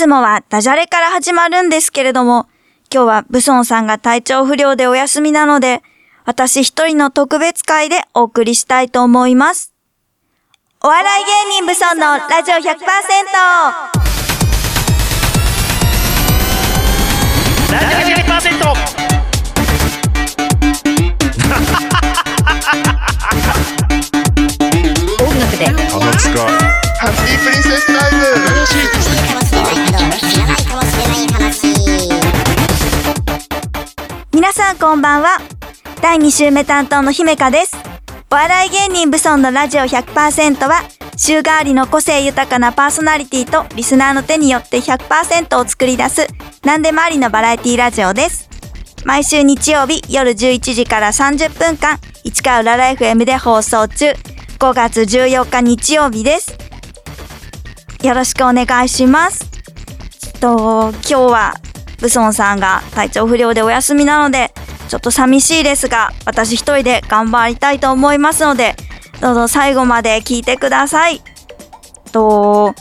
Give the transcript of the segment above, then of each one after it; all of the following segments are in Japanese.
つもはダジャレから始まるんですけれども、今日はブソンさんが体調不良でお休みなので、私一人の特別会でお送りしたいと思います。お笑い芸人ブソンのラジオ100%ラジオ100%音楽で鼻つかハッピープリンセスタイム皆さんこんばんは。第2週目担当の姫香です。お笑い芸人ブソンのラジオ100%は、週替わりの個性豊かなパーソナリティとリスナーの手によって100%を作り出す、何でもありのバラエティラジオです。毎週日曜日夜11時から30分間、市川浦ライフ M で放送中、5月14日日曜日です。よろしくお願いします。と、今日は、ブソンさんが体調不良でお休みなので、ちょっと寂しいですが、私一人で頑張りたいと思いますので、どうぞ最後まで聞いてください。と、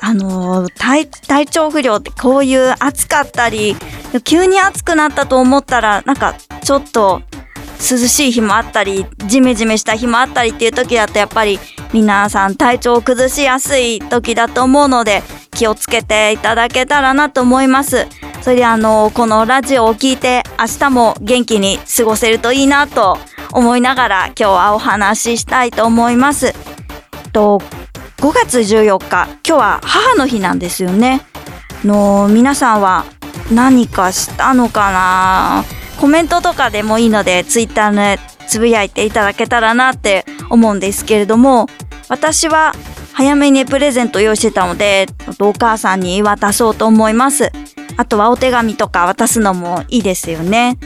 あの体、体調不良ってこういう暑かったり、急に暑くなったと思ったら、なんかちょっと涼しい日もあったり、ジメジメした日もあったりっていう時だとやっぱり皆さん体調を崩しやすい時だと思うので、気をつけていただけたらなと思います。それであの、このラジオを聞いて明日も元気に過ごせるといいなと思いながら今日はお話ししたいと思います。と、5月14日、今日は母の日なんですよね。の、皆さんは何かしたのかな？コメントとかでもいいので、ツイッターでつぶやいていただけたらなって思うんですけれども、私は早めにプレゼント用意してたので、お母さんに渡そうと思います。あとはお手紙とか渡すのもいいですよね。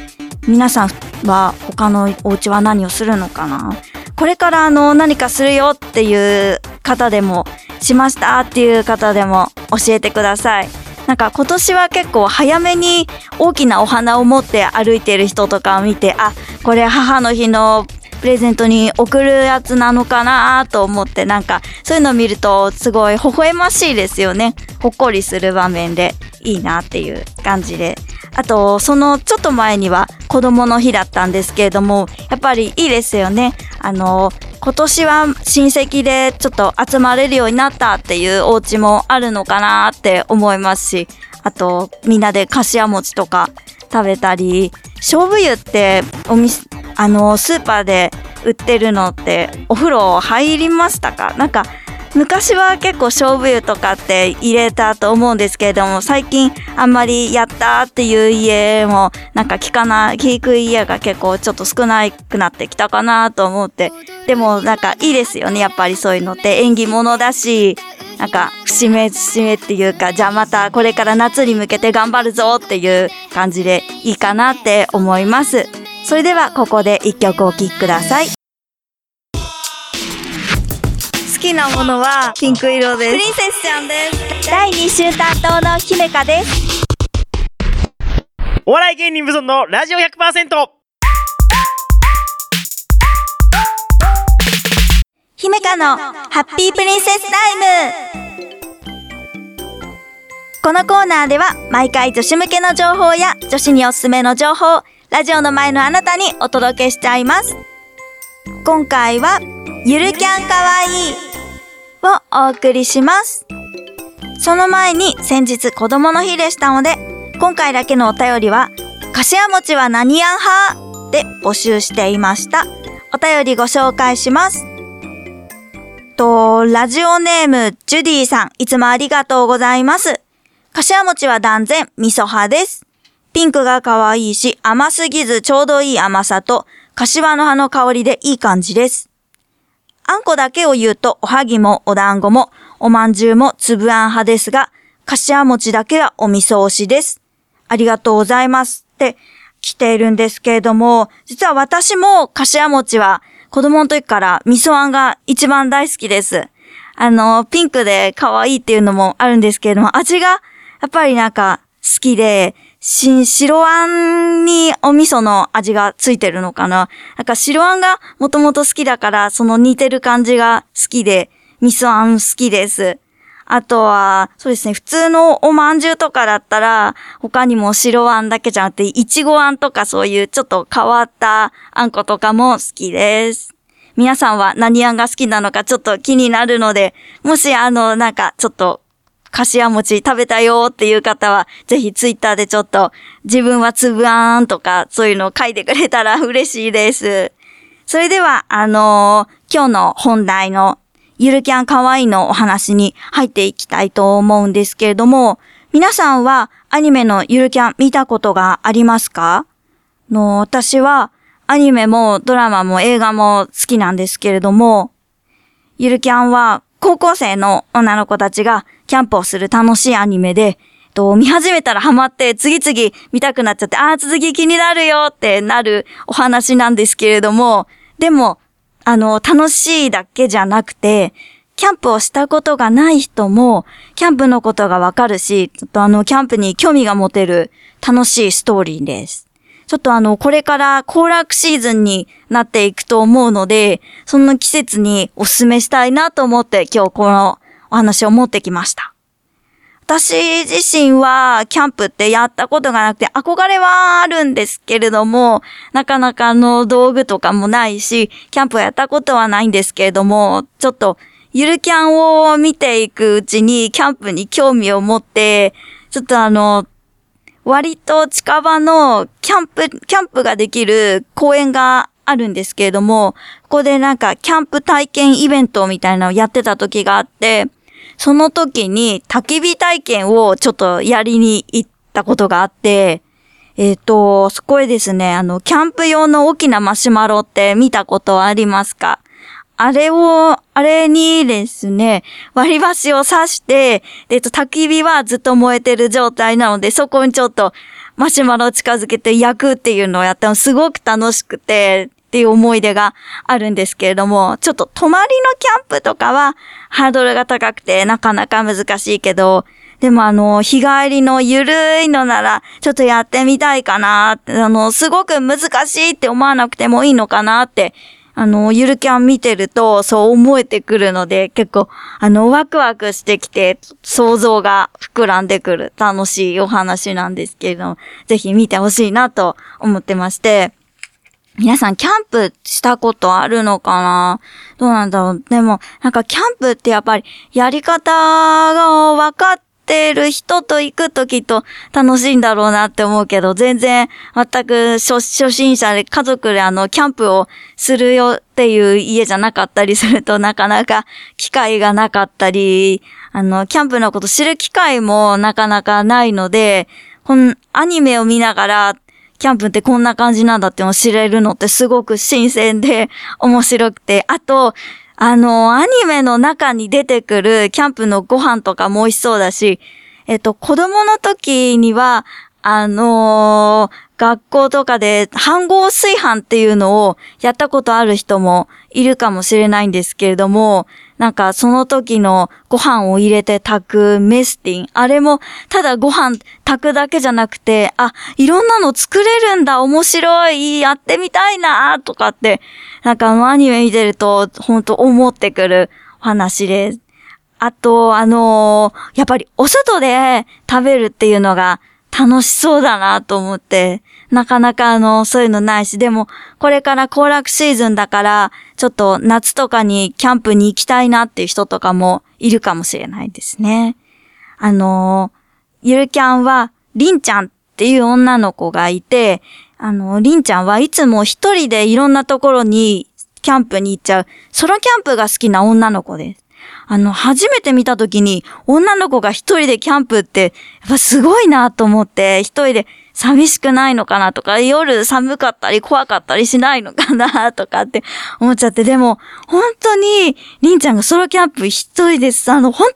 皆さんは他のお家は何をするのかな？これからあの何かするよっていう方でも、しましたっていう方でも教えてください。なんか今年は結構早めに大きなお花を持って歩いてる人とかを見て、あ、これ母の日のプレゼントに送るやつなのかなと思ってなんかそういうのを見るとすごい微笑ましいですよね。ほっこりする場面でいいなっていう感じで。あと、そのちょっと前には子供の日だったんですけれども、やっぱりいいですよね。あの、今年は親戚でちょっと集まれるようになったっていうお家もあるのかなって思いますし、あと、みんなでかしわ餅とか食べたり、勝負湯ってお店、あの、スーパーで売ってるのってお風呂入りましたか？なんか、昔は結構勝負湯とかって入れたと思うんですけれども、最近あんまりやったっていう家もなんか聞かない、聞く家が結構ちょっと少なくなってきたかなと思って。でもなんかいいですよね、やっぱりそういうのって縁起物だし、なんか節目節目っていうか、じゃあまたこれから夏に向けて頑張るぞっていう感じでいいかなって思います。それではここで一曲お聴きください。好きなものはピンク色です。プリンセスちゃんです。第2週担当の姫香です。お笑い芸人ブソンのラジオ100%姫香のハッピープリンセスタイムこのコーナーでは毎回女子向けの情報や女子におすすめの情報、ラジオの前のあなたにお届けしちゃいます。今回は、ゆるキャンかわいいをお送りします。その前に先日子供の日でしたので、今回だけのお便りは、かしわ餅は何やん派で募集していました。お便りご紹介します。と、ラジオネーム、ジュディさん、いつもありがとうございます。かしわ餅は断然、味噌派です。ピンクが可愛いし、甘すぎずちょうどいい甘さと、柏の葉の香りでいい感じです。あんこだけを言うと、おはぎもお団子も、おまんじゅうも粒あん派ですが、かしわ餅だけはお味噌推しです。ありがとうございます。って来ているんですけれども、実は私もかしわ餅は子供の時から味噌あんが一番大好きです。あの、ピンクで可愛いっていうのもあるんですけれども、味がやっぱりなんか好きで、し、白あんにお味噌の味がついてるのかななんか白あんがもともと好きだから、その似てる感じが好きで、味噌あん好きです。あとは、そうですね、普通のおまんじゅうとかだったら、他にも白あんだけじゃなくて、いちごあんとかそういうちょっと変わったあんことかも好きです。皆さんは何あんが好きなのかちょっと気になるので、もしあの、なんかちょっと、かしわ餅食べたよっていう方は、ぜひツイッターでちょっと、自分はつぶあんとか、そういうのを書いてくれたら嬉しいです。それでは、あのー今日の本題のゆるキャンかわいいのお話に入っていきたいと思うんですけれども、皆さんはアニメのゆるキャン見たことがありますか？の、私はアニメもドラマも映画も好きなんですけれども、ゆるキャンは高校生の女の子たちがキャンプをする楽しいアニメで、と見始めたらハマって次々見たくなっちゃって、ああ、続き気になるよってなるお話なんですけれども、でも、あの、楽しいだけじゃなくて、キャンプをしたことがない人も、キャンプのことがわかるし、ちょっとあの、キャンプに興味が持てる楽しいストーリーです。ちょっとあの、これから行楽シーズンになっていくと思うので、その季節にお勧めしたいなと思って今日このお話を持ってきました。私自身はキャンプってやったことがなくて憧れはあるんですけれども、なかなかあの道具とかもないし、キャンプをやったことはないんですけれども、ちょっとゆるキャンを見ていくうちにキャンプに興味を持って、ちょっとあの、割と近場のキャンプ、キャンプができる公園があるんですけれども、ここでなんかキャンプ体験イベントみたいなのをやってた時があって、その時に焚き火体験をちょっとやりに行ったことがあって、えっ、と、そこへですね、あの、キャンプ用の大きなマシュマロって見たことありますか？あれを、あれにですね、割り箸を刺して、えっと、焚き火はずっと燃えてる状態なので、そこにちょっとマシュマロを近づけて焼くっていうのをやったのすごく楽しくて、っていう思い出があるんですけれども、ちょっと泊まりのキャンプとかはハードルが高くてなかなか難しいけど、でもあの、日帰りのゆるいのなら、ちょっとやってみたいかな、あの、すごく難しいって思わなくてもいいのかなって、あの、ゆるキャン見てるとそう思えてくるので、結構、あの、ワクワクしてきて、想像が膨らんでくる楽しいお話なんですけれども、ぜひ見てほしいなと思ってまして、皆さん、キャンプしたことあるのかな？どうなんだろう。でも、なんかキャンプってやっぱり、やり方が分かってる人と行くときと楽しいんだろうなって思うけど、全然、全く初初心者で家族であの、キャンプをするよっていう家じゃなかったりするとなかなか機会がなかったり、あの、キャンプのこと知る機会もなかなかないので、このアニメを見ながら、キャンプってこんな感じなんだっての知れるのってすごく新鮮で 面白くて。あと、あの、アニメの中に出てくるキャンプのご飯とかも美味しそうだし、えっと、子供の時には、あのー学校とかで飯合炊飯っていうのをやったことある人もいるかもしれないんですけれども、なんかその時のご飯を入れて炊くメスティン。あれもただご飯炊くだけじゃなくて、あ、いろんなの作れるんだ、面白い、やってみたいな、とかって、なんかあのアニメ見てると本当思ってくる話です。あと、あのーやっぱりお外で食べるっていうのが楽しそうだなと思って、なかなかあの、そういうのないし、でも、これから行楽シーズンだから、ちょっと夏とかにキャンプに行きたいなっていう人とかもいるかもしれないですね。あのゆるキャンは、りんちゃんっていう女の子がいて、あの、りんちゃんはいつも一人でいろんなところにキャンプに行っちゃう、ソロキャンプが好きな女の子です。あの、初めて見たときに、女の子が一人でキャンプって、やっぱすごいなと思って、一人で寂しくないのかなとか、夜寒かったり怖かったりしないのかなとかって 思っちゃって、でも、本当に、りんちゃんがソロキャンプ一人です。あの、本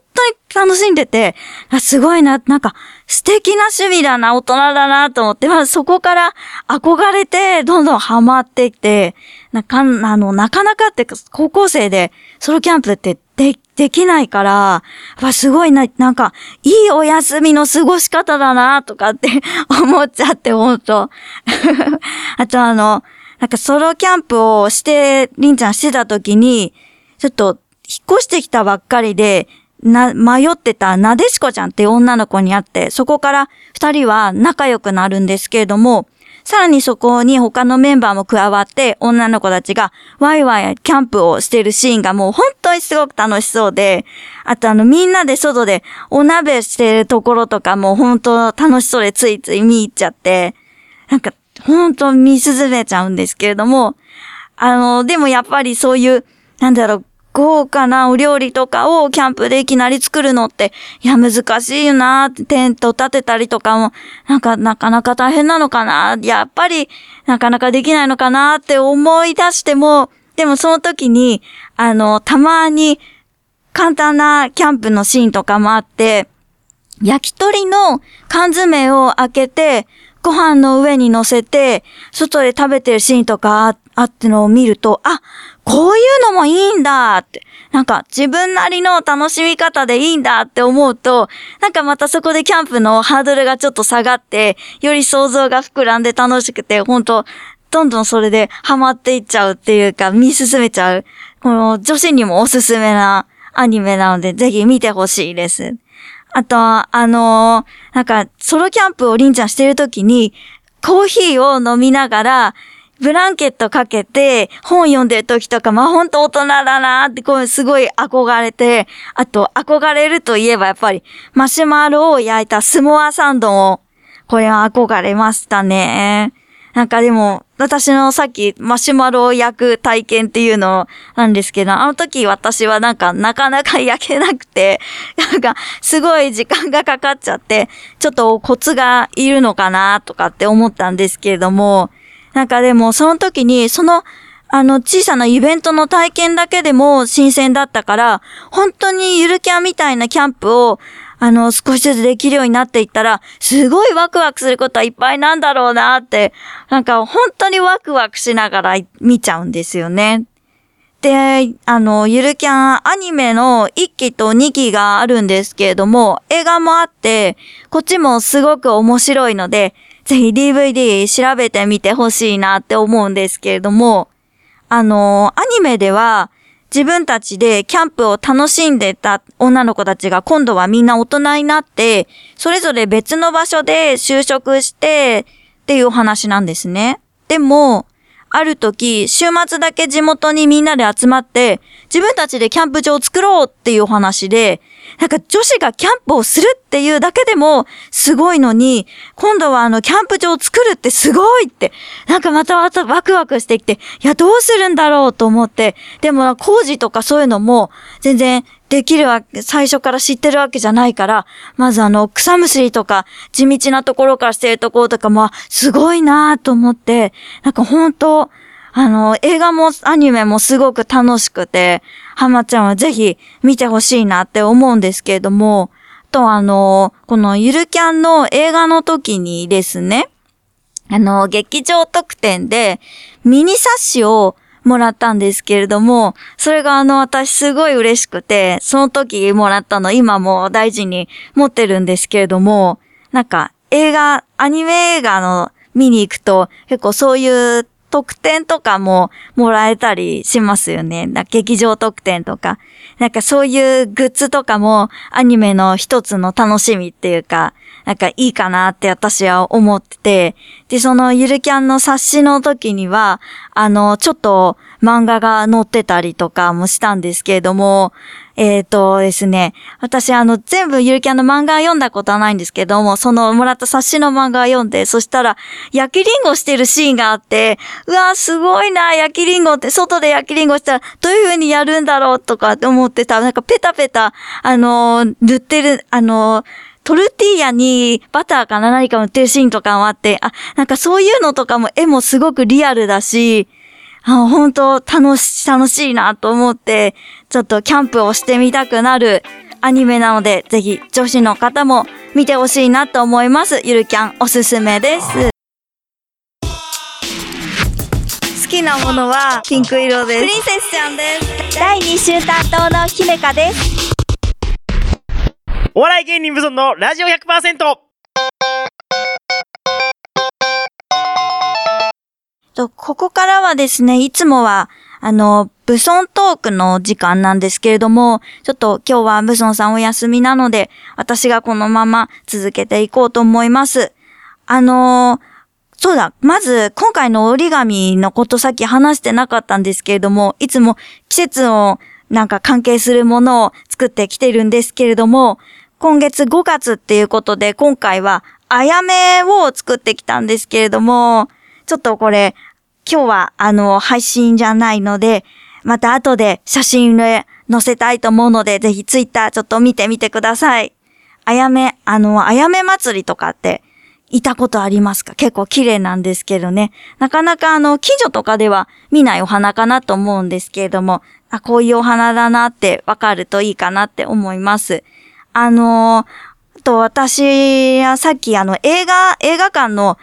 当に楽しんでて、すごいな、なんか、素敵な趣味だな、大人だなと思って、まあそこから憧れて、どんどんハマってきて、なか、あの、なかなかって、高校生でソロキャンプってで、できないから、やっぱすごいな、なんか、いいお休みの過ごし方だな、とかって 思っちゃって、ほんと。あとあの、なんかソロキャンプをして、りんちゃんしてた時に、ちょっと、引っ越してきたばっかりで、な、迷ってたなでしこちゃんって女の子に会って、そこから二人は仲良くなるんですけれども、さらにそこに他のメンバーも加わって、女の子たちがワイワイキャンプをしてるシーンがもう本当にすごく楽しそうで、あとあのみんなで外でお鍋してるところとかも本当楽しそうでついつい見入っちゃって、なんか本当見進めちゃうんですけれども、あの、でもやっぱりそういう、なんだろう、豪華なお料理とかをキャンプでいきなり作るのって、いや、難しいよなってテント立てたりとかも、なんか、なかなか大変なのかなやっぱり、なかなかできないのかなって思い出しても、でもその時に、あの、たまに、簡単なキャンプのシーンとかもあって、焼き鳥の缶詰を開けて、ご飯の上に乗せて、外で食べてるシーンとかあってのを見ると、あ、こういうのもいいんだって。なんか自分なりの楽しみ方でいいんだって思うと、なんかまたそこでキャンプのハードルがちょっと下がって、より想像が膨らんで楽しくて、本当どんどんそれでハマっていっちゃうっていうか、見進めちゃう。この女子にもおすすめなアニメなので、ぜひ見てほしいです。あと、あのーなんか、ソロキャンプをりんちゃんしてるときに、コーヒーを飲みながら、ブランケットかけて、本読んでる時とか、まあ、ほんと大人だなって、こう、すごい憧れて、あと、憧れるといえば、やっぱり、マシュマロを焼いたスモアサンドを、これは憧れましたね。なんかでも、私のさっきマシュマロを焼く体験っていうのなんですけど、あの時私はなんかなかなか焼けなくて、なんかすごい時間がかかっちゃって、ちょっとコツがいるのかなとかって思ったんですけれども、なんかでもその時にそのあの小さなイベントの体験だけでも新鮮だったから、本当にゆるキャンみたいなキャンプをあの、少しずつできるようになっていったら、すごいワクワクすることはいっぱいなんだろうなって、なんか本当にワクワクしながら見ちゃうんですよね。で、あの、ゆるキャンアニメの1期と2期があるんですけれども、映画もあって、こっちもすごく面白いので、ぜひ DVD 調べてみてほしいなって思うんですけれども、あの、アニメでは、自分たちでキャンプを楽しんでた女の子たちが今度はみんな大人になって、それぞれ別の場所で就職してっていうお話なんですね。でも、ある時、週末だけ地元にみんなで集まって、自分たちでキャンプ場を作ろうっていうお話で、なんか女子がキャンプをするっていうだけでもすごいのに、今度はあのキャンプ場を作るってすごいって、なんかまたまたワクワクしてきて、いやどうするんだろうと思って、でも工事とかそういうのも全然できるわけ、最初から知ってるわけじゃないから、まずあの草むしりとか地道なところからしてるところとかも、すごいなぁと思って、なんか本当あの、映画もアニメもすごく楽しくて、浜ちゃんはぜひ見てほしいなって思うんですけれども、とあの、このゆるキャンの映画の時にですね、あの、劇場特典でミニ冊子をもらったんですけれども、それがあの私すごい嬉しくて、その時もらったの今も大事に持ってるんですけれども、なんか映画、アニメ映画の見に行くと結構そういう特典とかももらえたりしますよね。劇場特典とか。なんかそういうグッズとかもアニメの一つの楽しみっていうか、なんかいいかなって私は思ってて、で、そのゆるキャンの冊子の時には、あの、ちょっと漫画が載ってたりとかもしたんですけれども、えっ、とですね、私あの全部ゆるキャンの漫画読んだことはないんですけども、そのもらった冊子の漫画を読んで、そしたら焼きリンゴしてるシーンがあって、うわすごいな、焼きリンゴって、外で焼きリンゴしたらどういう風にやるんだろうとかって思ってた、なんかペタペタ、あのー塗ってる、あのートルティーヤにバターかな何か塗ってるシーンとかもあって、あ、なんかそういうのとかも絵もすごくリアルだし、あ本当楽し、楽しいなと思って、ちょっとキャンプをしてみたくなるアニメなので、ぜひ女子の方も見てほしいなと思います。ゆるキャンおすすめです。好きなものはピンク色です。プリンセスちゃんです。第2週担当の姫香です。お笑い芸人無尊のラジオ 100%! と、ここからはですね、いつもは、あの、ブソントークの時間なんですけれども、ちょっと今日はブソンさんお休みなので、私がこのまま続けていこうと思います。あの、そうだ、まず今回の折り紙のことさっき話してなかったんですけれども、いつも季節をなんか関係するものを作ってきてるんですけれども、今月5月っていうことで今回はあやめを作ってきたんですけれども、ちょっとこれ今日はあの配信じゃないので、また後で写真で載せたいと思うので、ぜひツイッターちょっと見てみてください。あやめ、あの、あやめ祭りとかっていたことありますか？結構綺麗なんですけどね。なかなかあの、近所とかでは見ないお花かなと思うんですけれども、あ、こういうお花だなってわかるといいかなって思います。あのー、と私はさっきあの映画、映画館の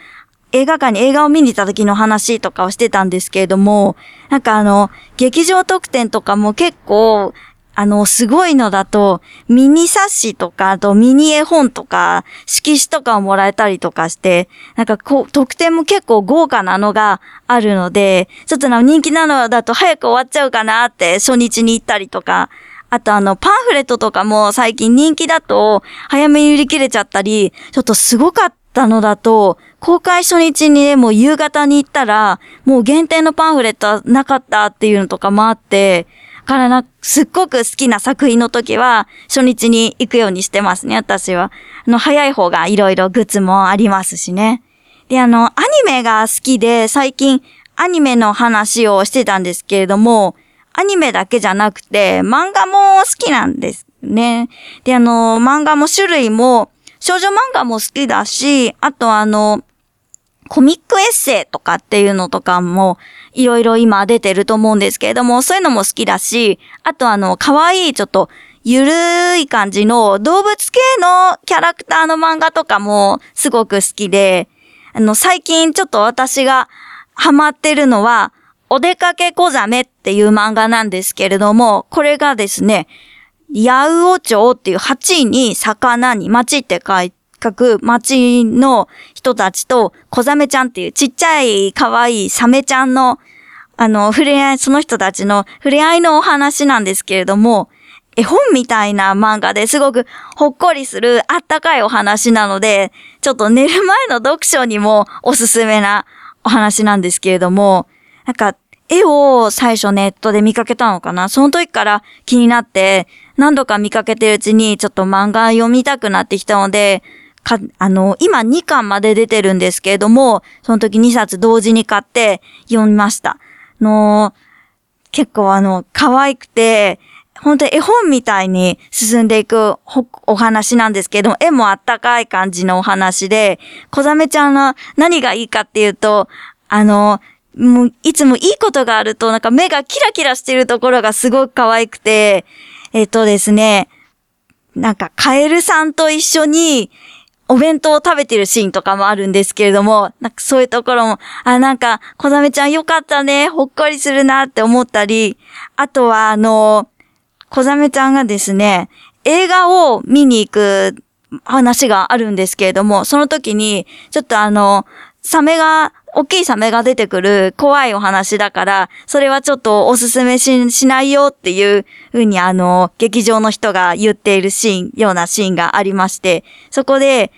映画館に映画を見に行った時の話とかをしてたんですけれども、なんかあの、劇場特典とかも結構、あの、すごいのだと、ミニ冊子とか、あとミニ絵本とか、色紙とかをもらえたりとかして、なんかこう、特典も結構豪華なのがあるので、ちょっとな人気なのだと早く終わっちゃうかなって初日に行ったりとか、あとあの、パンフレットとかも最近人気だと、早めに売り切れちゃったり、ちょっとすごかったたのだと、公開初日にね、も夕方に行ったら、もう限定のパンフレットはなかったっていうのとかもあって、からな、すっごく好きな作品の時は、初日に行くようにしてますね、私は。あの、早い方がいろいろグッズもありますしね。で、あの、アニメが好きで、最近、アニメの話をしてたんですけれども、アニメだけじゃなくて、漫画も好きなんですね。で、あの、漫画も種類も、少女漫画も好きだし、あとあの、コミックエッセイとかっていうのとかも、いろいろ今出てると思うんですけれども、そういうのも好きだし、あとあの、可愛いちょっと、ゆるい感じの動物系のキャラクターの漫画とかもすごく好きで、あの、最近ちょっと私がハマってるのは、お出かけ小ザメっていう漫画なんですけれども、これがですね、ヤウオ町っていう8位に魚に町って書いく町の人たちと小ザメちゃんっていうちっちゃい可愛いサメちゃんのあの、触れ合い、その人たちの触れ合いのお話なんですけれども、絵本みたいな漫画ですごくほっこりするあったかいお話なので、ちょっと寝る前の読書にもおすすめなお話なんですけれども、なんか絵を最初ネットで見かけたのかな？その時から気になって何度か見かけてるうちにちょっと漫画読みたくなってきたので、か、あの、今2巻まで出てるんですけれども、その時2冊同時に買って読みました。の、結構あの、可愛くて、本当に絵本みたいに進んでいくお話なんですけど、絵もあったかい感じのお話で、小ザメちゃんの何がいいかっていうと、あの、もういつもいいことがあると、なんか目がキラキラしてるところがすごく可愛くて、えっとですね、なんかカエルさんと一緒にお弁当を食べてるシーンとかもあるんですけれども、なんかそういうところも、あ、なんか、小ザメちゃんよかったね、ほっこりするなって思ったり、あとは、あの、小ザメちゃんがですね、映画を見に行く話があるんですけれども、その時に、ちょっとあの、サメが大きいサメが出てくる怖いお話だから、それはちょっとおすすめししないよっていうふうにあの、劇場の人が言っているシーン、ようなシーンがありまして、そこで、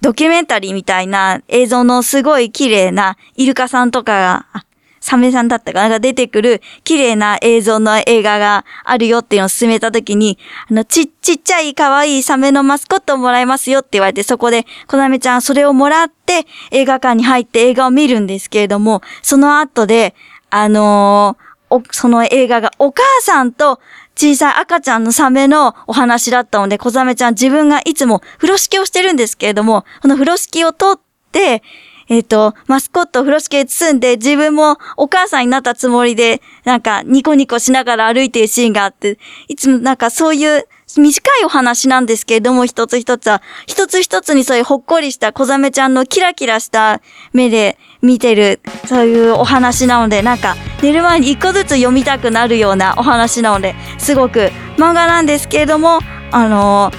ドキュメンタリーみたいな映像のすごい綺麗なイルカさんとかが、サメさんだったかな？が出てくる綺麗な映像の映画があるよっていうのを進めたときに、あの、ち、ちっちゃい可愛いサメのマスコットをもらえますよって言われて、そこで、こなめちゃんそれをもらって映画館に入って映画を見るんですけれども、その後で、あのー、その映画がお母さんと小さい赤ちゃんのサメのお話だったので、小ザメちゃん自分がいつも風呂敷をしてるんですけれども、この風呂敷を取って、えっ、ー、と、マスコットを風呂敷で包んで自分もお母さんになったつもりで、なんかニコニコしながら歩いているシーンがあって、いつもなんかそういう短いお話なんですけれども、一つ一つは、一つ一つにそういうほっこりした小ザメちゃんのキラキラした目で見てる、そういうお話なので、なんか寝る前に一個ずつ読みたくなるようなお話なので、すごく漫画なんですけれども、あの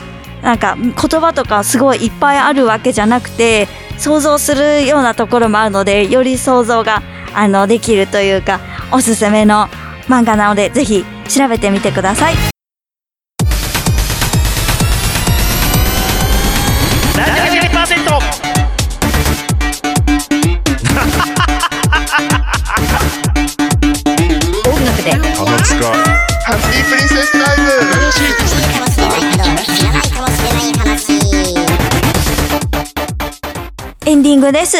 ー、なんか言葉とかすごいいっぱいあるわけじゃなくて、想像するようなところもあるのでより想像があのできるというかおすすめの漫画なのでぜひ調べてみてください。ンディングです。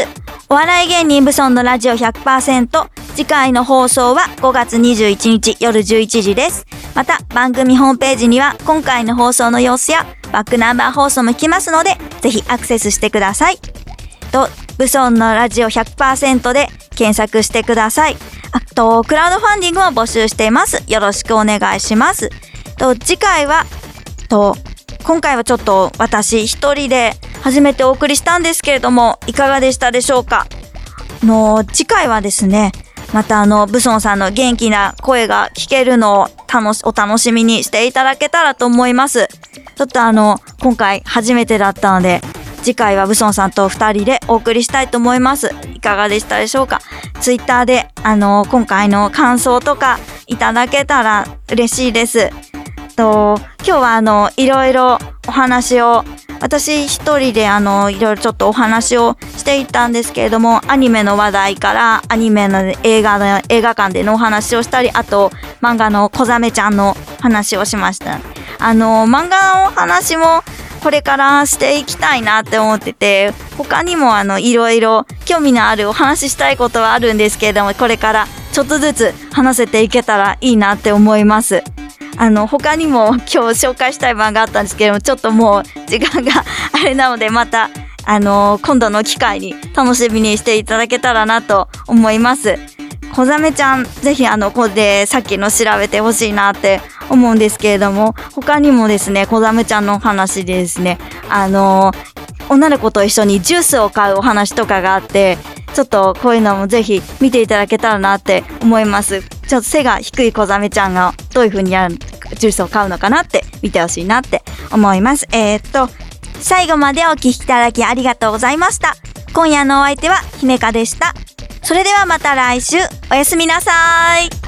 お笑い芸人ブソンのラジオ100%次回の放送は5月21日夜11時です。また番組ホームページには今回の放送の様子やバックナンバー放送も聞きますのでぜひアクセスしてください。とブソンのラジオ100%で検索してください。あとクラウドファンディングも募集しています。よろしくお願いします。と次回はと今回はちょっと私一人で初めてお送りしたんですけれどもいかがでしたでしょうか？あの次回はですねまたあのブソンさんの元気な声が聞けるのを楽しお楽しみにしていただけたらと思います。ちょっとあの今回初めてだったので次回はブソンさんと2人でお送りしたいと思います。いかがでしたでしょうか？ツイッターであの今回の感想とかいただけたら嬉しいです。と今日はあのいろいろお話を私一人であのいろいろちょっとお話をしていったんですけれどもアニメの話題からアニメの映画の映画館でのお話をしたりあと漫画の小ザメちゃんの話をしましたあの漫画の話もこれからしていきたいなって思ってて他にもあのいろいろ興味のあるお話ししたいことはあるんですけれどもこれからちょっとずつ話せていけたらいいなって思います。あの他にも 今日紹介したい漫画あったんですけどもちょっともう時間があれなのでまたあの今度の機会に楽しみにしていただけたらなと思います。小ザメちゃんぜひあのここでさっきの調べてほしいなって思うんですけれども他にもですね小ザメちゃんの話でですねあの女の子と一緒にジュースを買うお話とかがあってちょっとこういうのもぜひ見ていただけたらなって思います。ちょっと背が低い小ザメちゃんがどういう風にやるジュースを買うのかなって見てほしいなって思います。えー、っと最後までお聞きいただきありがとうございました。今夜のお相手は姫香でした。それではまた来週。おやすみなさい。